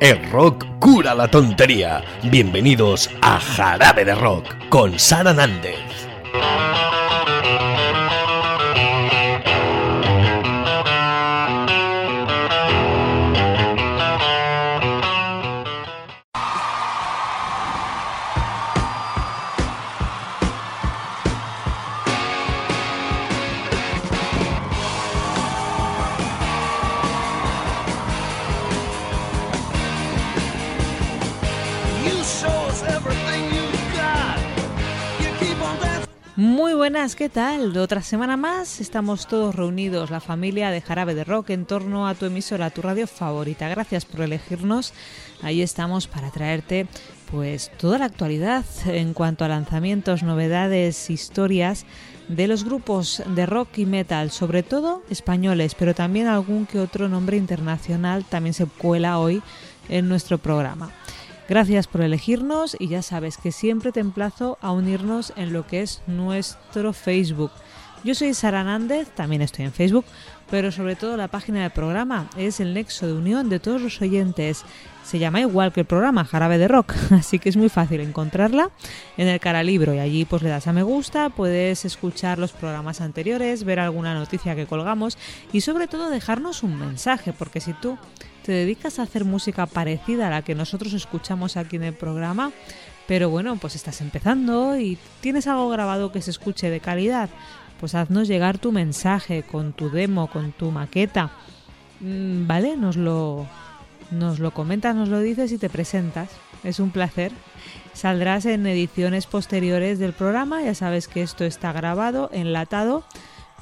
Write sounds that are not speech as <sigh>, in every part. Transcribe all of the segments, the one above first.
El rock cura la tontería. Bienvenidos a Jarabe de Rock con Sara Nández. Buenas, ¿qué tal? Otra semana más estamos todos reunidos, la familia de Jarabe de Rock, en torno a tu emisora, tu radio favorita. Gracias por elegirnos. Ahí estamos para traerte pues toda la actualidad en cuanto a lanzamientos, novedades, historias de los grupos de rock y metal, sobre todo españoles, pero también algún que otro nombre internacional también se cuela hoy en nuestro programa. Gracias por elegirnos y ya sabes que siempre te emplazo a unirnos en lo que es nuestro Facebook. Yo soy Sara Nández, también estoy en Facebook, pero sobre todo la página del programa es el nexo de unión de todos los oyentes. Se llama igual que el programa Jarabe de Rock, <laughs> así que es muy fácil encontrarla en el cara libro y allí pues le das a me gusta, puedes escuchar los programas anteriores, ver alguna noticia que colgamos y sobre todo dejarnos un mensaje, porque si tú te dedicas a hacer música parecida a la que nosotros escuchamos aquí en el programa, pero bueno, pues estás empezando y tienes algo grabado que se escuche de calidad, pues haznos llegar tu mensaje con tu demo, con tu maqueta. Mm, ¿Vale? Nos lo, nos lo comentas, nos lo dices y te presentas. Es un placer. Saldrás en ediciones posteriores del programa, ya sabes que esto está grabado, enlatado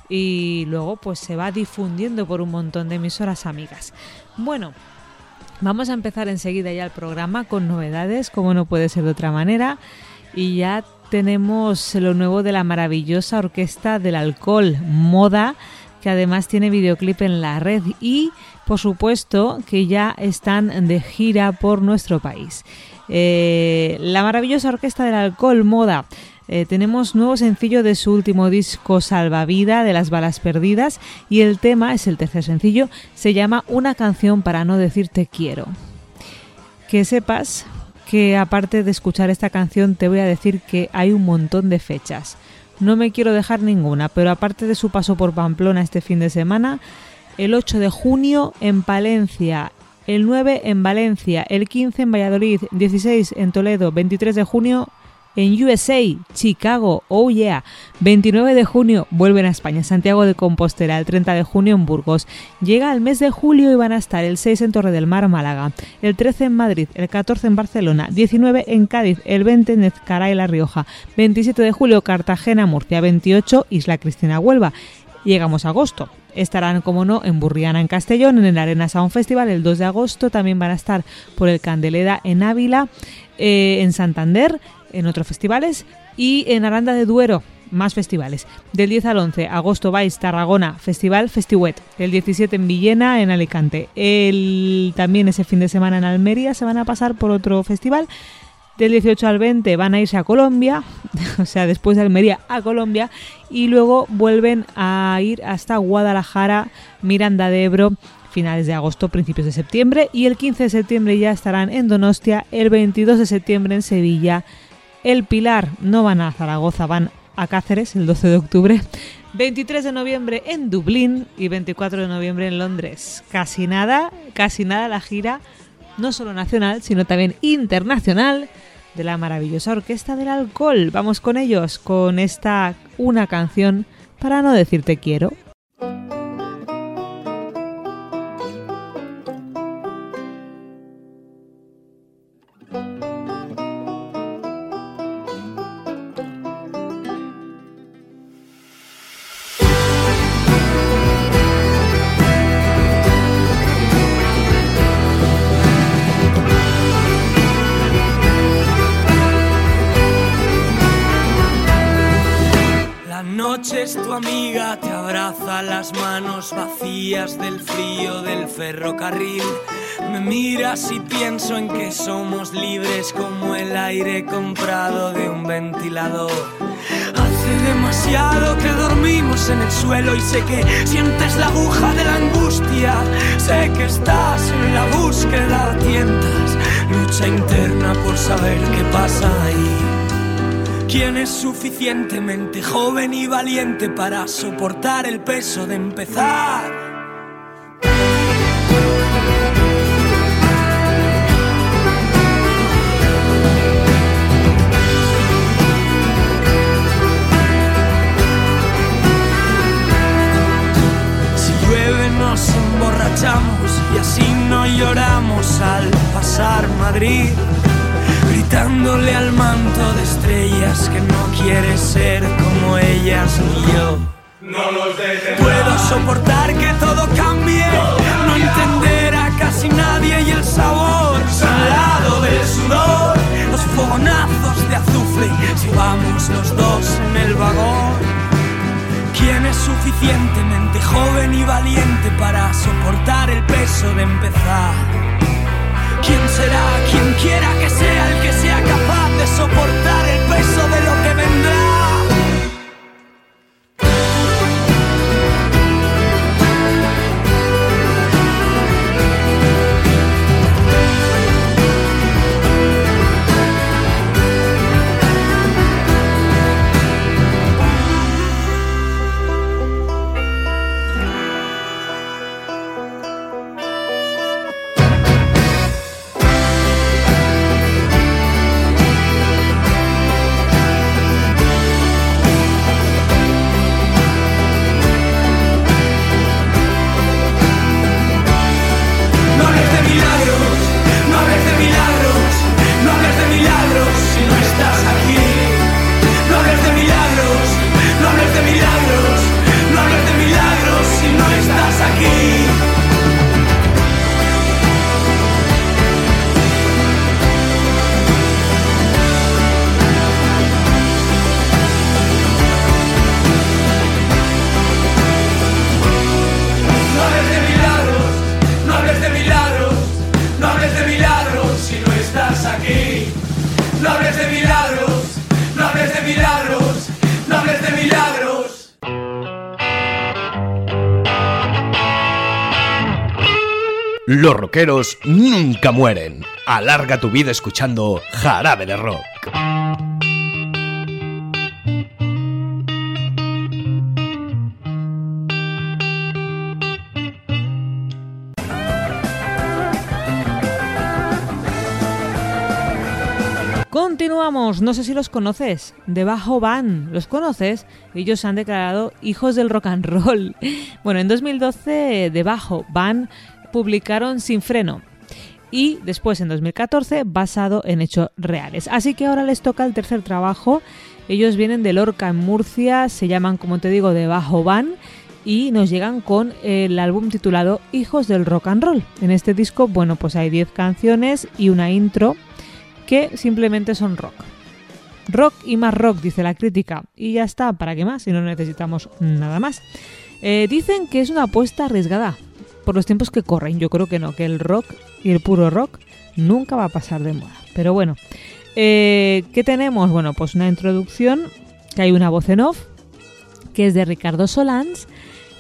y luego pues se va difundiendo por un montón de emisoras amigas. Bueno, vamos a empezar enseguida ya el programa con novedades, como no puede ser de otra manera, y ya tenemos lo nuevo de la maravillosa Orquesta del Alcohol, Moda, que además tiene videoclip en la red y por supuesto que ya están de gira por nuestro país. Eh, la maravillosa Orquesta del Alcohol, Moda, eh, tenemos nuevo sencillo de su último disco Salvavida de las balas perdidas y el tema es el tercer sencillo, se llama Una canción para no decirte quiero. Que sepas que aparte de escuchar esta canción te voy a decir que hay un montón de fechas. No me quiero dejar ninguna, pero aparte de su paso por Pamplona este fin de semana, el 8 de junio en Palencia, el 9 en Valencia, el 15 en Valladolid, 16 en Toledo, 23 de junio en USA, Chicago, oh yeah. 29 de junio vuelven a España, Santiago de Compostela, el 30 de junio en Burgos. Llega el mes de julio y van a estar el 6 en Torre del Mar, Málaga, el 13 en Madrid, el 14 en Barcelona, 19 en Cádiz, el 20 en Ezcaray, La Rioja, 27 de julio Cartagena, Murcia, 28 Isla Cristina, Huelva. Llegamos a agosto. Estarán, como no, en Burriana, en Castellón, en el Arena Sound Festival el 2 de agosto. También van a estar por el Candeleda en Ávila, eh, en Santander, en otros festivales y en Aranda de Duero más festivales. Del 10 al 11, agosto vais Tarragona, Festival Festiwet. El 17 en Villena, en Alicante. El, también ese fin de semana en Almería se van a pasar por otro festival. Del 18 al 20 van a irse a Colombia, <laughs> o sea, después de Almería a Colombia, y luego vuelven a ir hasta Guadalajara, Miranda de Ebro, finales de agosto, principios de septiembre, y el 15 de septiembre ya estarán en Donostia, el 22 de septiembre en Sevilla, el Pilar no van a Zaragoza, van a Cáceres el 12 de octubre, 23 de noviembre en Dublín y 24 de noviembre en Londres. Casi nada, casi nada la gira, no solo nacional, sino también internacional de la maravillosa Orquesta del Alcohol. Vamos con ellos, con esta una canción para no decirte quiero. Vacías del frío del ferrocarril. Me miras y pienso en que somos libres como el aire comprado de un ventilador. Hace demasiado que dormimos en el suelo y sé que sientes la aguja de la angustia. Sé que estás en la búsqueda, tientas lucha interna por saber qué pasa ahí. ¿Quién es suficientemente joven y valiente para soportar el peso de empezar? y así no lloramos al pasar Madrid, gritándole al manto de estrellas que no quiere ser como ellas ni yo. No Puedo soportar que todo cambie, no entender a casi nadie y el sabor salado del sudor, los fogonazos de azufre si vamos los dos en el vagón. ¿Quién es suficientemente joven y valiente para soportar el peso de empezar? ¿Quién será quien quiera que sea el que sea capaz de soportar el peso de lo que Los rockeros nunca mueren. Alarga tu vida escuchando Jarabe de Rock. Continuamos, no sé si los conoces, Debajo Van, ¿los conoces? Ellos se han declarado hijos del rock and roll. <laughs> Bueno, en 2012 Debajo Van publicaron Sin Freno y después en 2014 basado en hechos reales. Así que ahora les toca el tercer trabajo. Ellos vienen de Lorca en Murcia, se llaman como te digo de Bajo Van y nos llegan con el álbum titulado Hijos del Rock and Roll. En este disco, bueno, pues hay 10 canciones y una intro que simplemente son rock. Rock y más rock, dice la crítica. Y ya está, ¿para qué más? Si no necesitamos nada más. Eh, dicen que es una apuesta arriesgada, por los tiempos que corren. Yo creo que no, que el rock y el puro rock nunca va a pasar de moda. Pero bueno, eh, ¿qué tenemos? Bueno, pues una introducción, que hay una voz en off, que es de Ricardo Solans,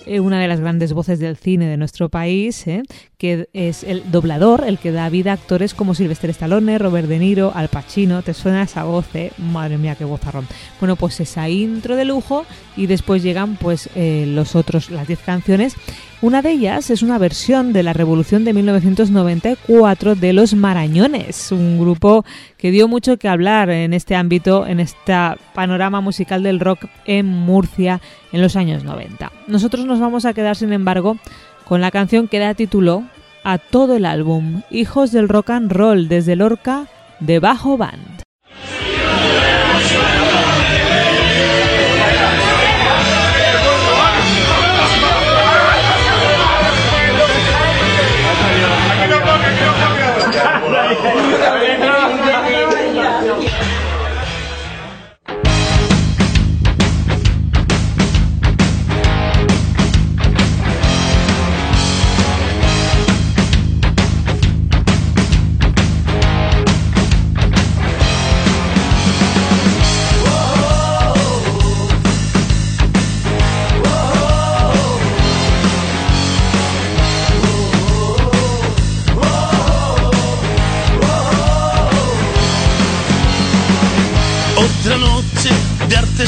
eh, una de las grandes voces del cine de nuestro país, eh, que es el doblador, el que da vida a actores como Sylvester Stallone, Robert De Niro, Al Pacino. ¿Te suena esa voz? Madre mía, qué vozarrón. Bueno, pues esa intro de lujo y después llegan pues los otros, las 10 canciones una de ellas es una versión de la Revolución de 1994 de Los Marañones, un grupo que dio mucho que hablar en este ámbito, en este panorama musical del rock en Murcia en los años 90. Nosotros nos vamos a quedar, sin embargo, con la canción que da título a todo el álbum, Hijos del Rock and Roll desde Lorca de Bajo Band.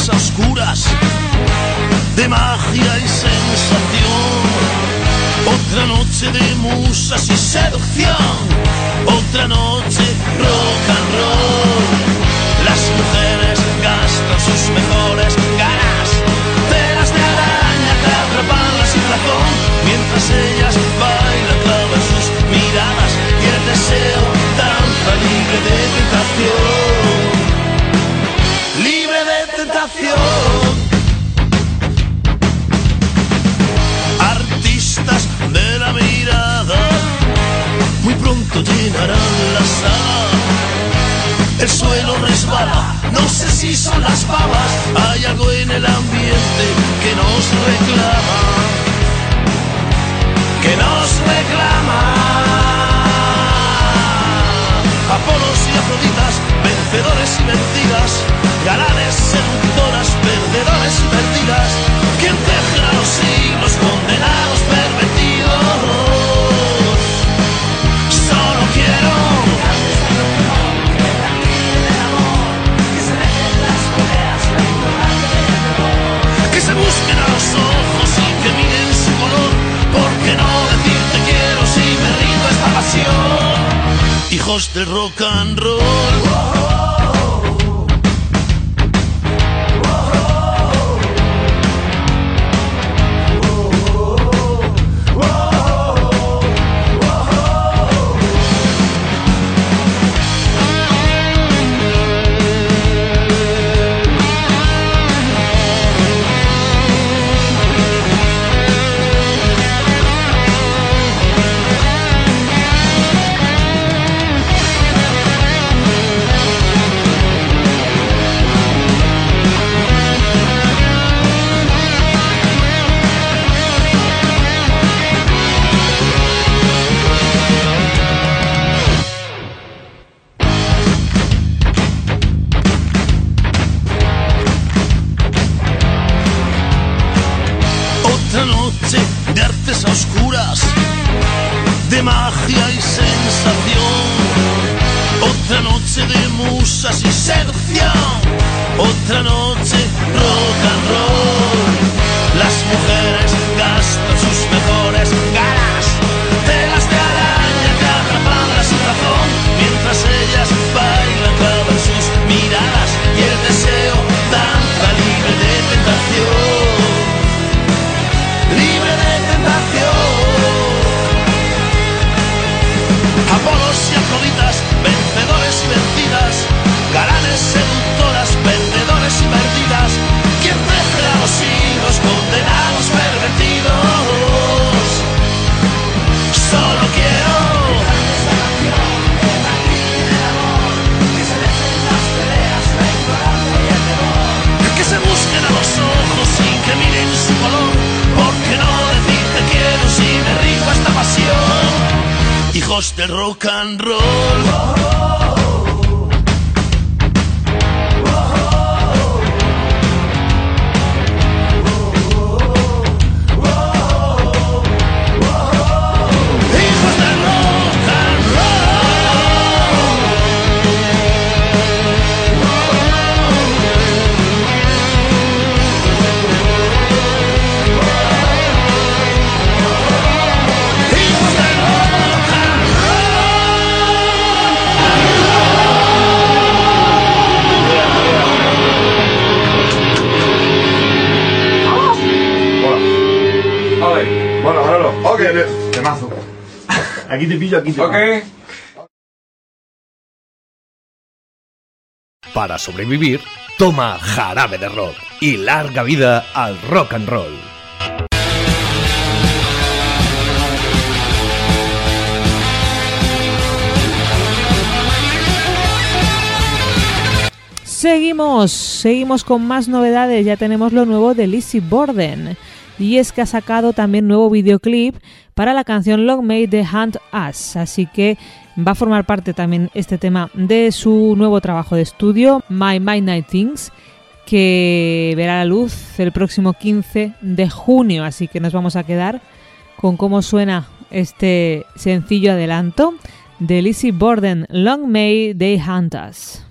A oscuras, de magia y sensación. Otra noche de musas y seducción, la. El suelo resbala, no sé si son las babas, hay algo en el ambiente que nos reclama, que nos reclama. Apolos y Afroditas, vencedores y vencidas, galanes, seductoras, perdedores y perdidas, quien tejen a los siglos, condenados, hijos del rock and roll. Te pillo, aquí te Ok. Para sobrevivir, toma jarabe de rock y larga vida al rock and roll. Seguimos, seguimos con más novedades. Ya tenemos lo nuevo de Lizzie Borden. Y es que ha sacado también nuevo videoclip para la canción Long May The Hunt Us. Así que va a formar parte también este tema de su nuevo trabajo de estudio, My Midnight Things, que verá la luz el próximo 15 de junio. Así que nos vamos a quedar con cómo suena este sencillo adelanto de Lizzie Borden, Long May They Hunt Us.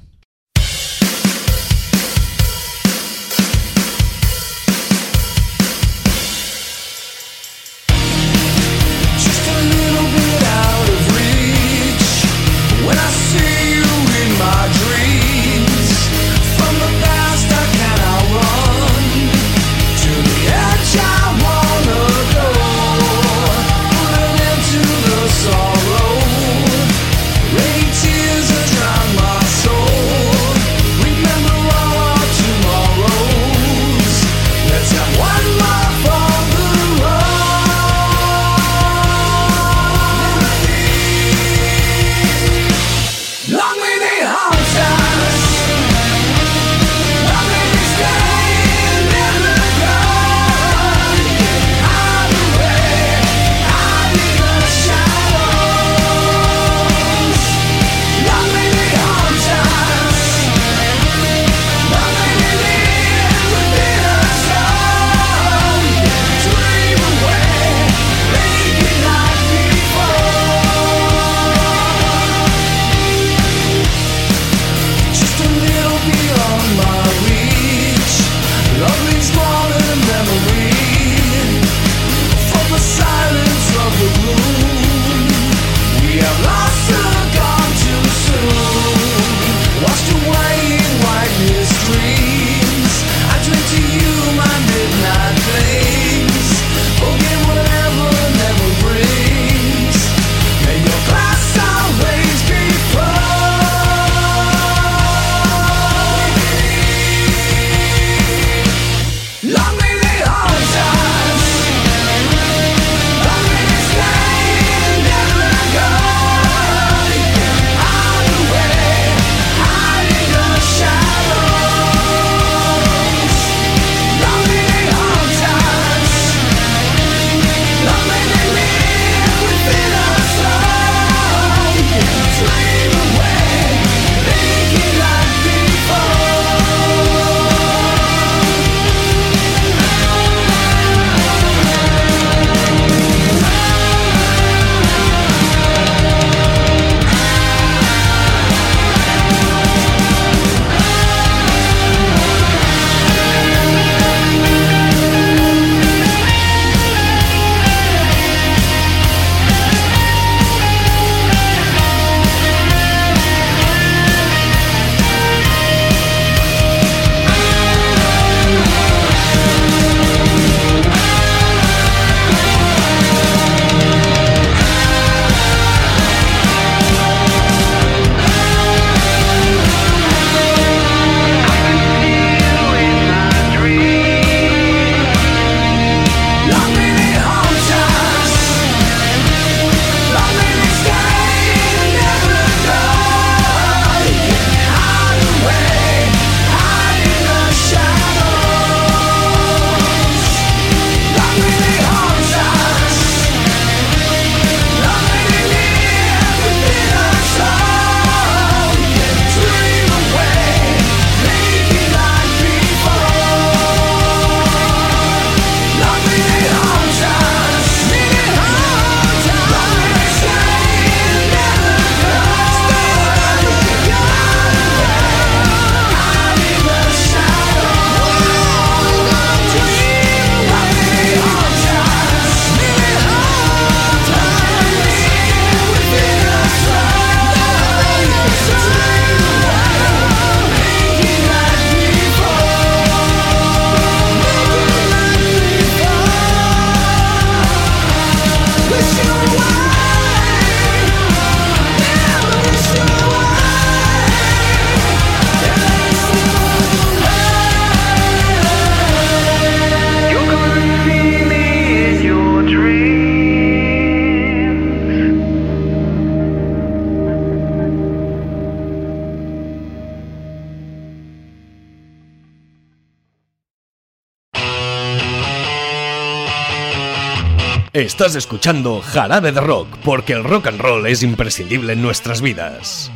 Estás escuchando Jarabe de Rock, porque el rock and roll es imprescindible en nuestras vidas.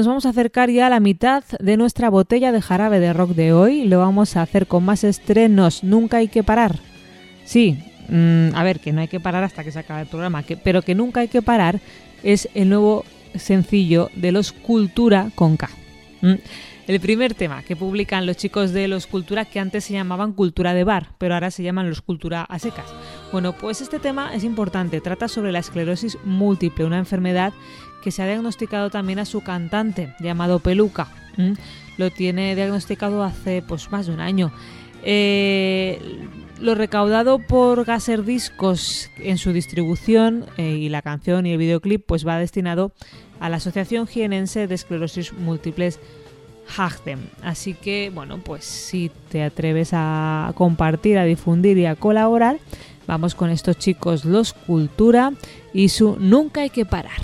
Nos vamos a acercar ya a la mitad de nuestra botella de jarabe de rock de hoy. Lo vamos a hacer con más estrenos. Nunca hay que parar. Sí, mm, a ver, que no hay que parar hasta que se acabe el programa, pero que nunca hay que parar es el nuevo sencillo de los Cultura con K. Mm. El primer tema que publican los chicos de los Cultura, que antes se llamaban Cultura de Bar, pero ahora se llaman los Cultura a secas. Bueno, pues este tema es importante, trata sobre la esclerosis múltiple, una enfermedad que se ha diagnosticado también a su cantante, llamado Peluca. Lo tiene diagnosticado hace pues más de un año. Eh, lo recaudado por Gaser Discos en su distribución eh, y la canción y el videoclip pues va destinado a la Asociación Jienense de Esclerosis Múltiples Hagden. Así que, bueno, pues si te atreves a compartir, a difundir y a colaborar, vamos con estos chicos Los Cultura y su Nunca hay que parar.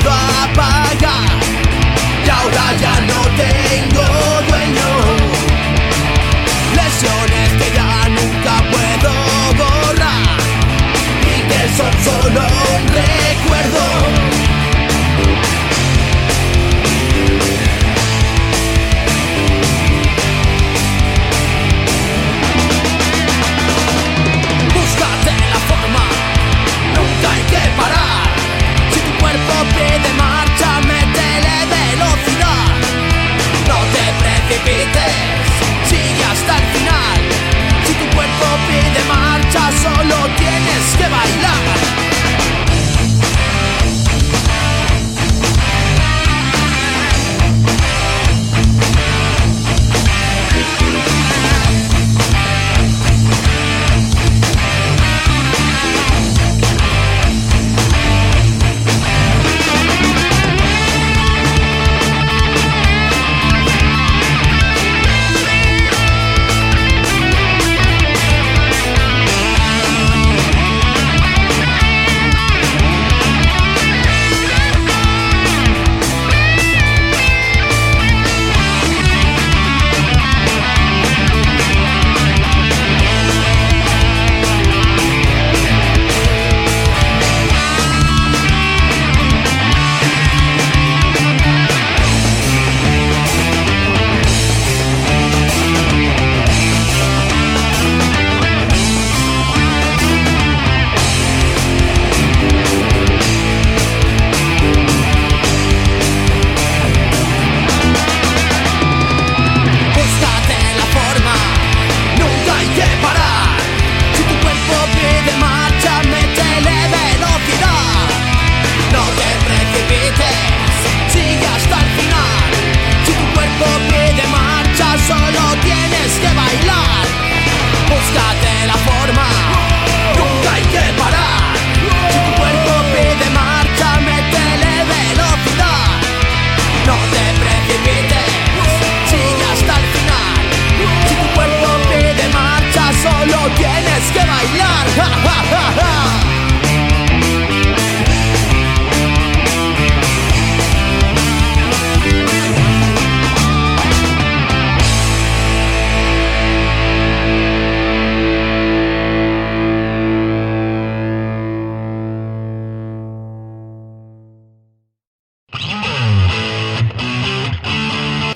Se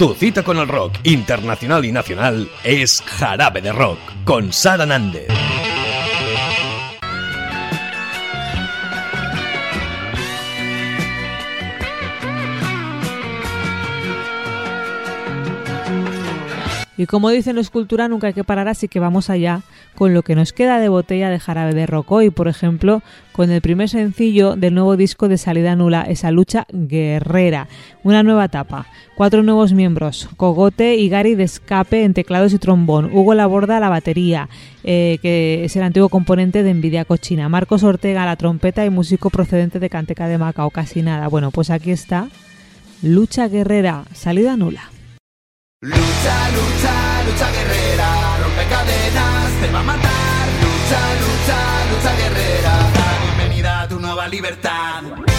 Tu cita con el rock internacional y nacional es Jarabe de Rock con Sara Nández. Y como dicen los Cultura, nunca hay que parar, así que vamos allá con lo que nos queda de botella de jarabe de rock hoy, por ejemplo, con el primer sencillo del nuevo disco de salida nula, esa lucha guerrera, una nueva etapa, cuatro nuevos miembros, Cogote y Gary de escape en teclados y trombón, Hugo Laborda a la batería, eh, que es el antiguo componente de Envidia Cochina, Marcos Ortega a la trompeta y músico procedente de Canteca de Macao, casi nada. Bueno, pues aquí está, lucha guerrera, salida nula. Lucha, lucha, lucha guerrera, rompe cadenas, te va a matar. Lucha, lucha, lucha guerrera, da bienvenida a tu nueva libertad.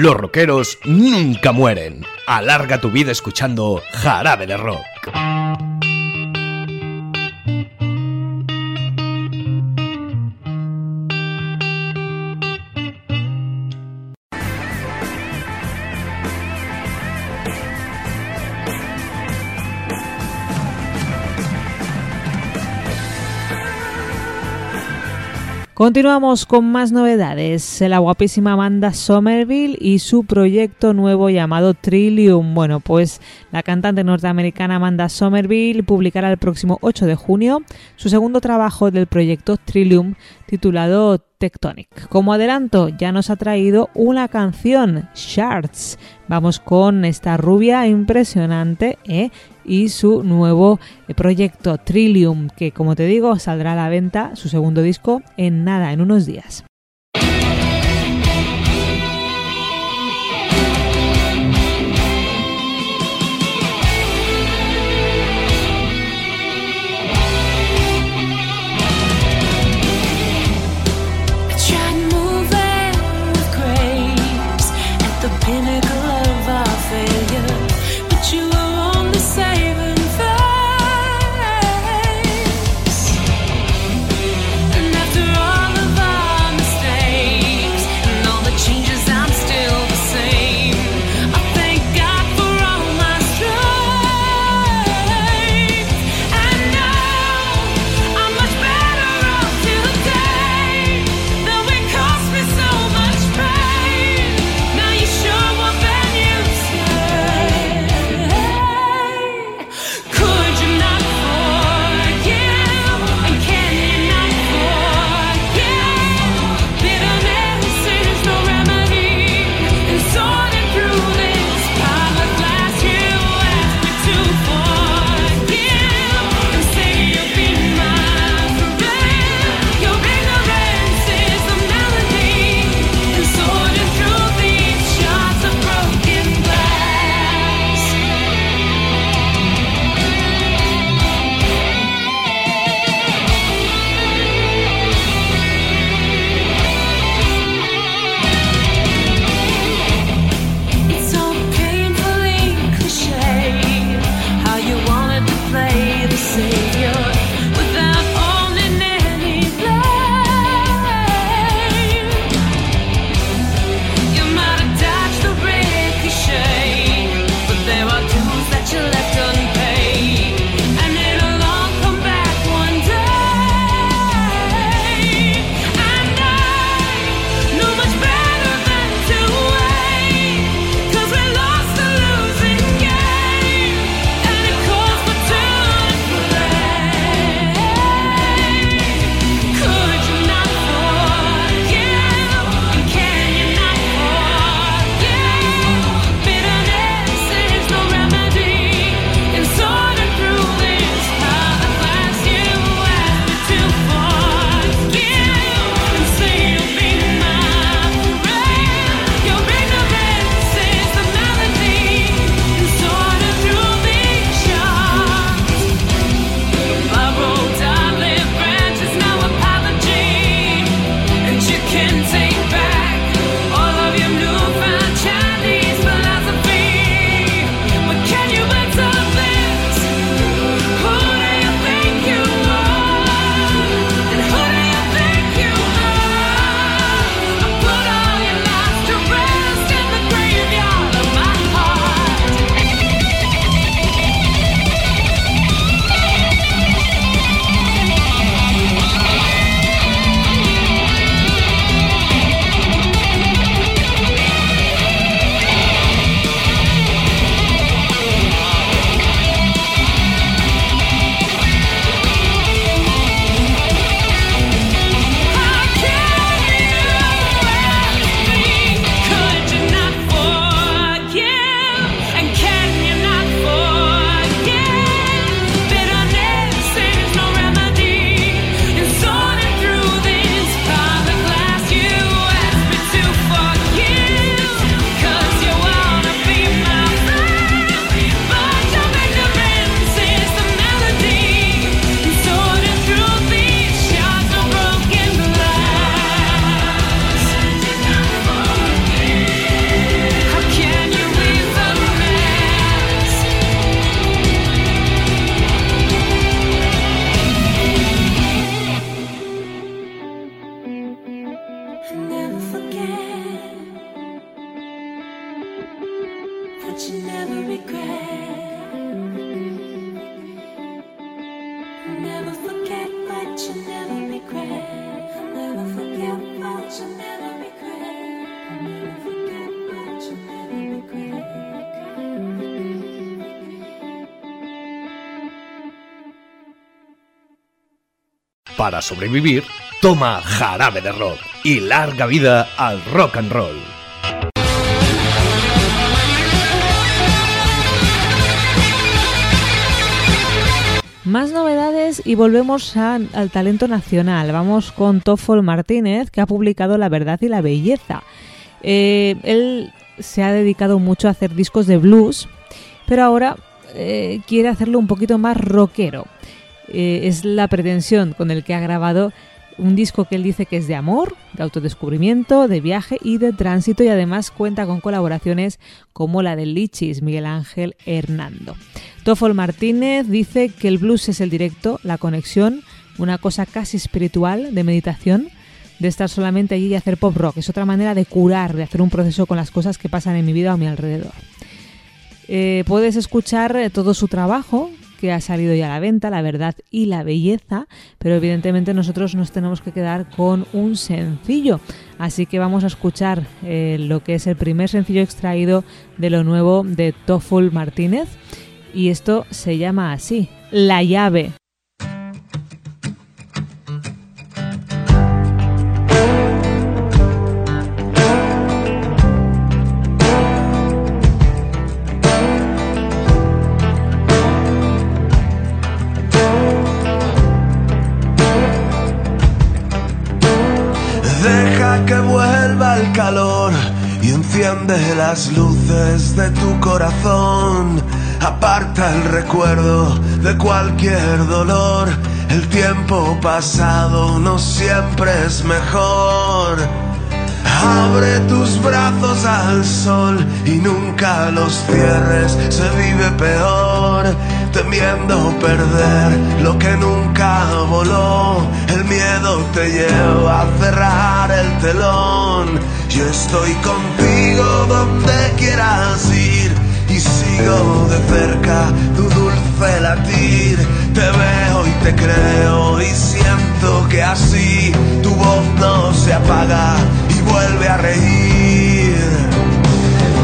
Los rockeros nunca mueren. Alarga tu vida escuchando Jarabe de Rock. Continuamos con más novedades. La guapísima Amanda Somerville y su proyecto nuevo llamado Trillium. Bueno, pues la cantante norteamericana Amanda Somerville publicará el próximo 8 de junio su segundo trabajo del proyecto Trillium titulado Tectonic. Como adelanto, ya nos ha traído una canción, Shards. Vamos con esta rubia impresionante ¿eh? y su nuevo eh, proyecto Trillium, que como te digo saldrá a la venta su segundo disco en nada, en unos días. Para sobrevivir, toma jarabe de rock y larga vida al rock and roll. Más novedades y volvemos al talento nacional. Vamos con Toffol Martínez, que ha publicado La verdad y la belleza. Eh, él se ha dedicado mucho a hacer discos de blues, pero ahora eh, quiere hacerlo un poquito más rockero. Eh, es la pretensión con el que ha grabado un disco que él dice que es de amor, de autodescubrimiento, de viaje y de tránsito y además cuenta con colaboraciones como la de Lichis, Miguel Ángel Hernando. Toffol Martínez dice que el blues es el directo, la conexión, una cosa casi espiritual de meditación, de estar solamente allí y hacer pop rock. Es otra manera de curar, de hacer un proceso con las cosas que pasan en mi vida o a mi alrededor. Eh, puedes escuchar eh, todo su trabajo que ha salido ya a la venta, La verdad y la belleza, pero evidentemente nosotros nos tenemos que quedar con un sencillo. Así que vamos a escuchar eh, lo que es el primer sencillo extraído de lo nuevo de Toffol Martínez y esto se llama así, La llave. Enciende las luces de tu corazón. Aparta el recuerdo de cualquier dolor. El tiempo pasado no siempre es mejor. Abre tus brazos al sol y nunca los cierres, se vive peor, temiendo perder lo que nunca voló. Te lleva a cerrar el telón. Yo estoy contigo donde quieras ir y sigo de cerca tu dulce latir. Te veo y te creo y siento que así tu voz no se apaga y vuelve a reír.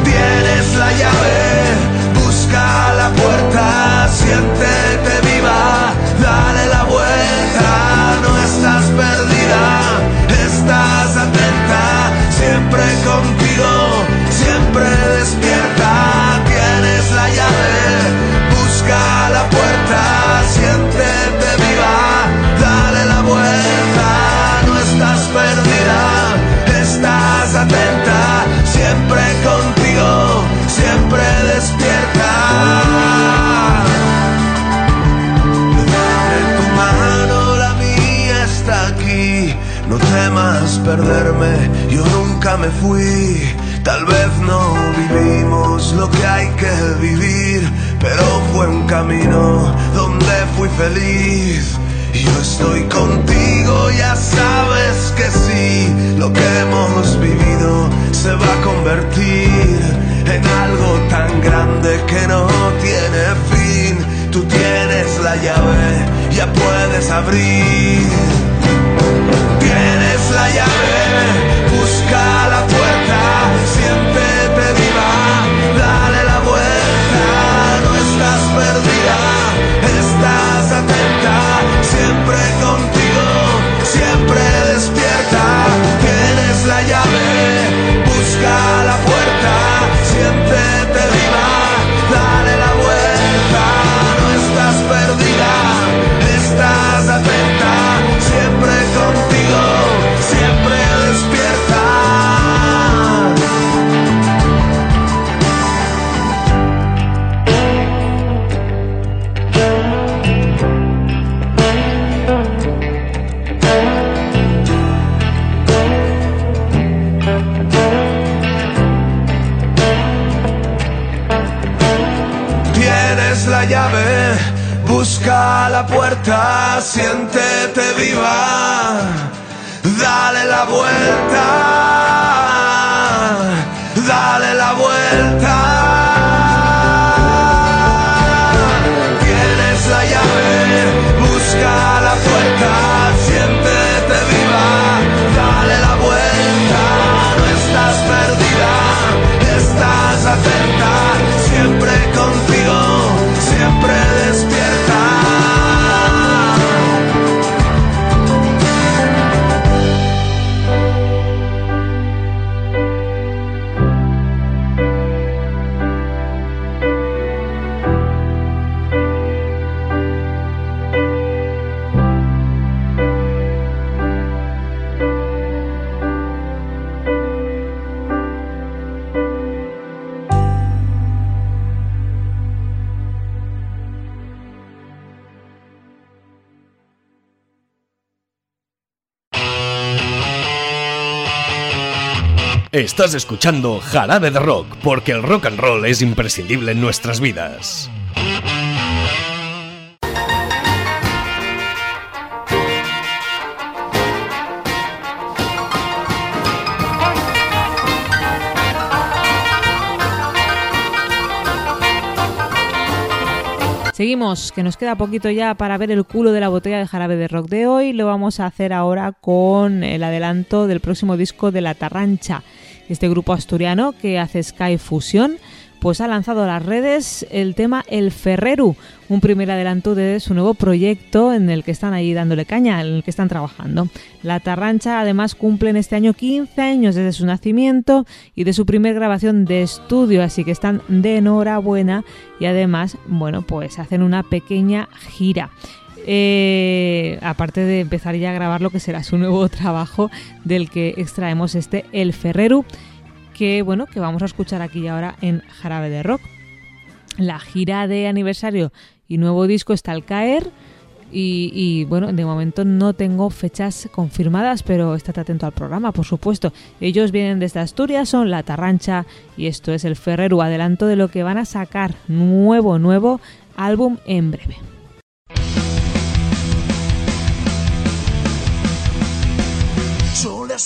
Tienes la llave, busca la puerta, siéntete siempre contigo, No temas perderme, yo nunca me fui. Tal vez no vivimos lo que hay que vivir, pero fue un camino donde fui feliz. Yo estoy contigo, ya sabes que sí, lo que hemos vivido se va a convertir en algo tan grande que no tiene fin. Tú tienes la llave, ya puedes abrir. Tienes la llave, busca Estás escuchando Jarabe de Rock, porque el rock and roll es imprescindible en nuestras vidas. Seguimos, que nos queda poquito ya para ver el culo de la botella de jarabe de rock de hoy. Lo vamos a hacer ahora con el adelanto del próximo disco de La Tarrancha, este grupo asturiano que hace Sky Fusion pues ha lanzado a las redes el tema El Ferreru, un primer adelanto de su nuevo proyecto en el que están ahí dándole caña, en el que están trabajando. La Tarrancha además cumple en este año 15 años desde su nacimiento y de su primer grabación de estudio, así que están de enhorabuena y además, bueno, pues hacen una pequeña gira. Eh, aparte de empezar ya a grabar lo que será su nuevo <laughs> trabajo del que extraemos este El Ferreru que bueno, que vamos a escuchar aquí y ahora en Jarabe de Rock. La gira de aniversario y nuevo disco está al caer. Y, bueno, de momento no tengo fechas confirmadas, pero estate atento al programa, por supuesto. Ellos vienen desde Asturias, son La Tarrancha y esto es el Ferrero. Adelanto de lo que van a sacar nuevo, nuevo álbum en breve.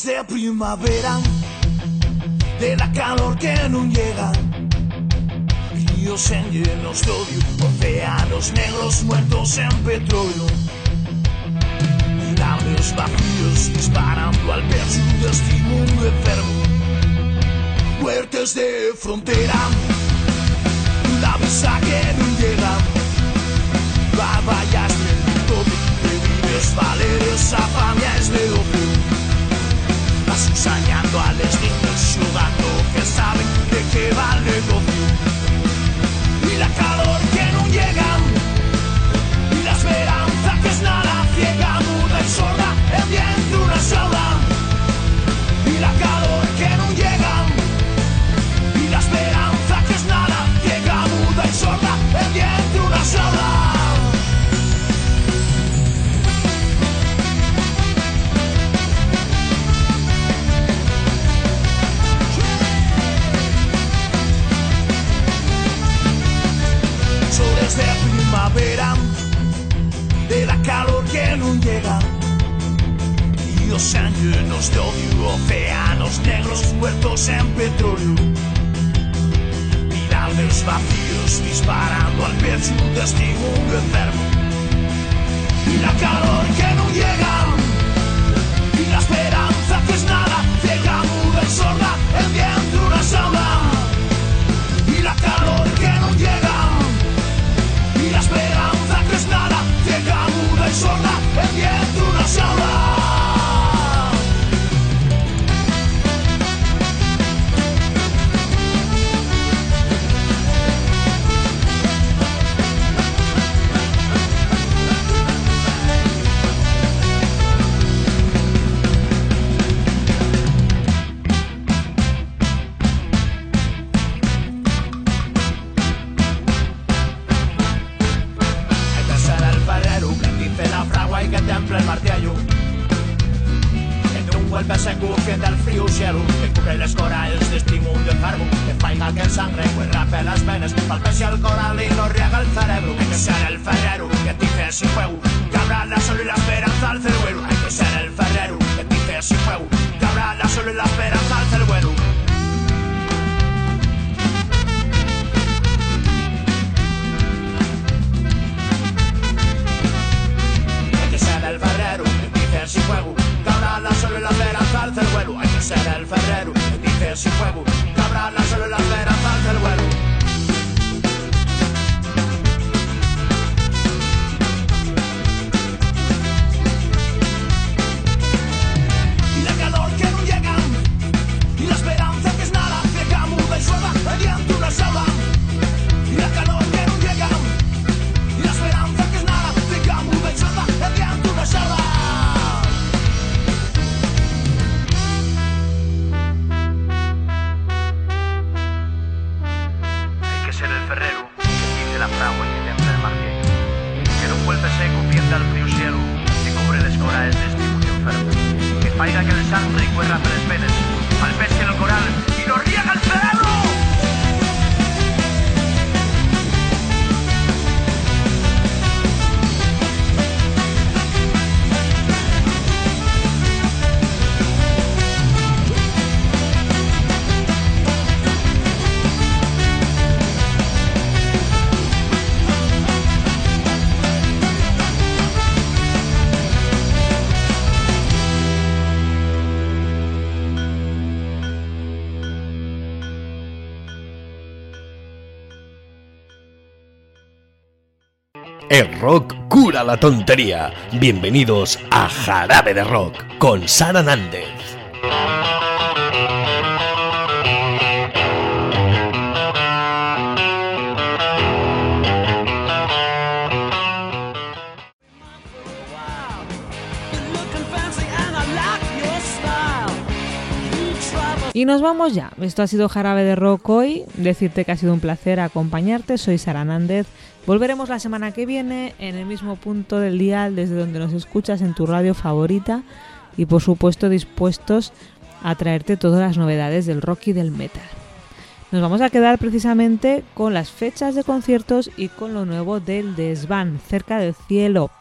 de primavera de la calor que no llega. Ríos en llenos de odio, océanos negros muertos en petróleo. Labios vacíos disparando al verso de este mundo enfermo. Muertes de frontera, la visa que no llega. Babayas del todo, de vives valeres, afamia es de odio ensañando a los niños jugando que saben de qué va que no llega. Ríos llenos de odio, océanos negros muertos en petróleo. Virales vacíos disparando al pecho este mundo enfermo. Y la calor que no llega, y la esperanza que es nada, ciega, muda y sorda, el viento una sola. We're rock cura la tontería. Bienvenidos a Jarabe de Rock con Sara Nández. Y nos vamos ya. Esto ha sido Jarabe de Rock hoy. Decirte que ha sido un placer acompañarte. Soy Sara Nández. Volveremos la semana que viene en el mismo punto del día desde donde nos escuchas en tu radio favorita y por supuesto dispuestos a traerte todas las novedades del rock y del metal. Nos vamos a quedar precisamente con las fechas de conciertos y con lo nuevo del Desván, Cerca del Cielo.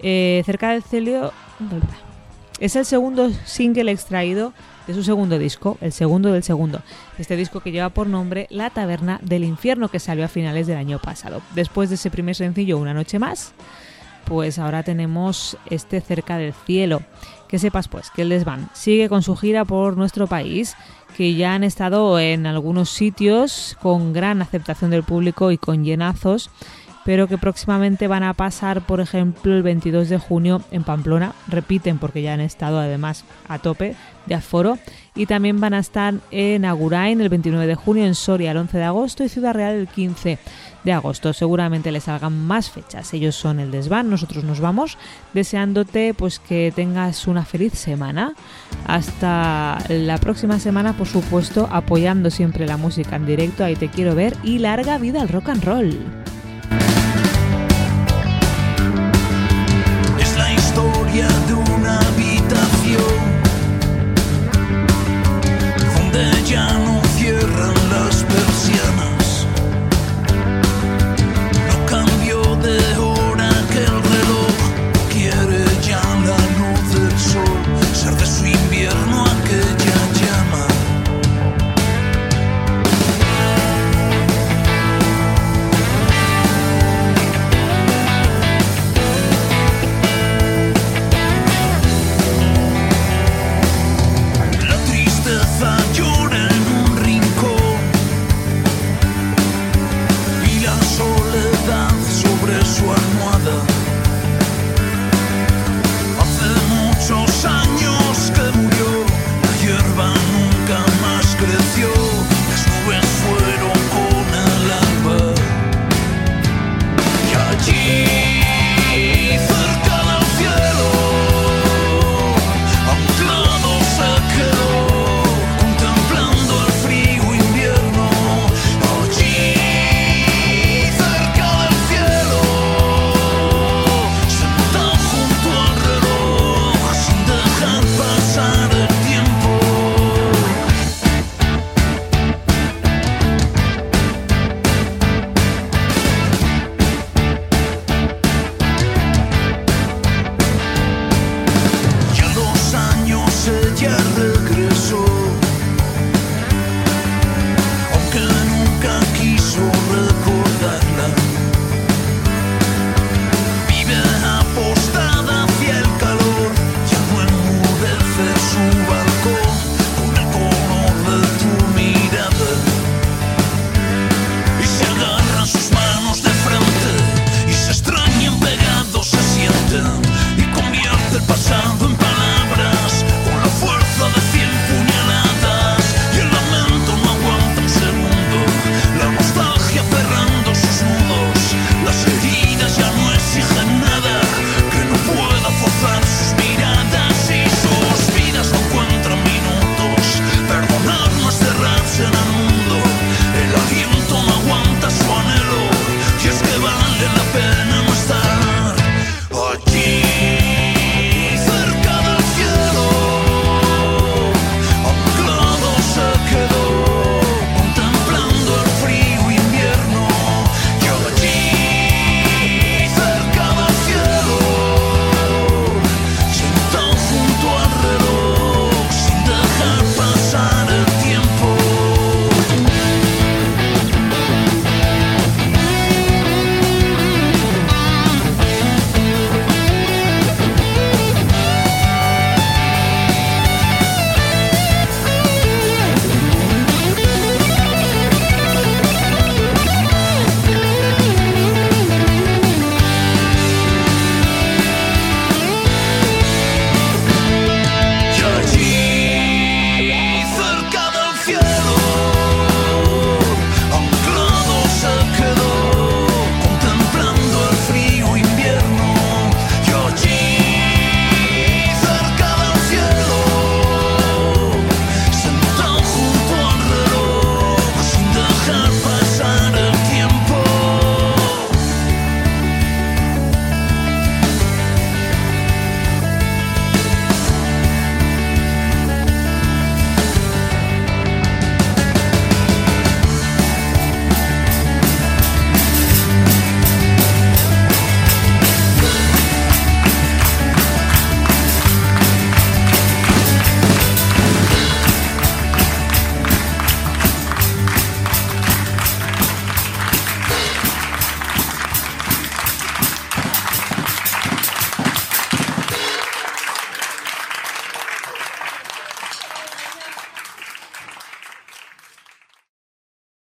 Eh, cerca del Cielo es el segundo single extraído de su segundo disco, el segundo del segundo. Este disco que lleva por nombre La Taberna del Infierno, que salió a finales del año pasado. Después de ese primer sencillo, Una Noche Más, pues ahora tenemos este Cerca del Cielo. Que sepas pues que el Desván sigue con su gira por nuestro país, que ya han estado en algunos sitios con gran aceptación del público y con llenazos pero que próximamente van a pasar, por ejemplo, el 22 de junio en Pamplona. Repiten porque ya han estado además a tope de aforo. Y también van a estar en Agurain el 29 de junio, en Soria el 11 de agosto y Ciudad Real el 15 de agosto. Seguramente les salgan más fechas. Ellos son el desván, nosotros nos vamos deseándote pues que tengas una feliz semana. Hasta la próxima semana, por supuesto, apoyando siempre la música en directo. Ahí te quiero ver y larga vida al rock and roll.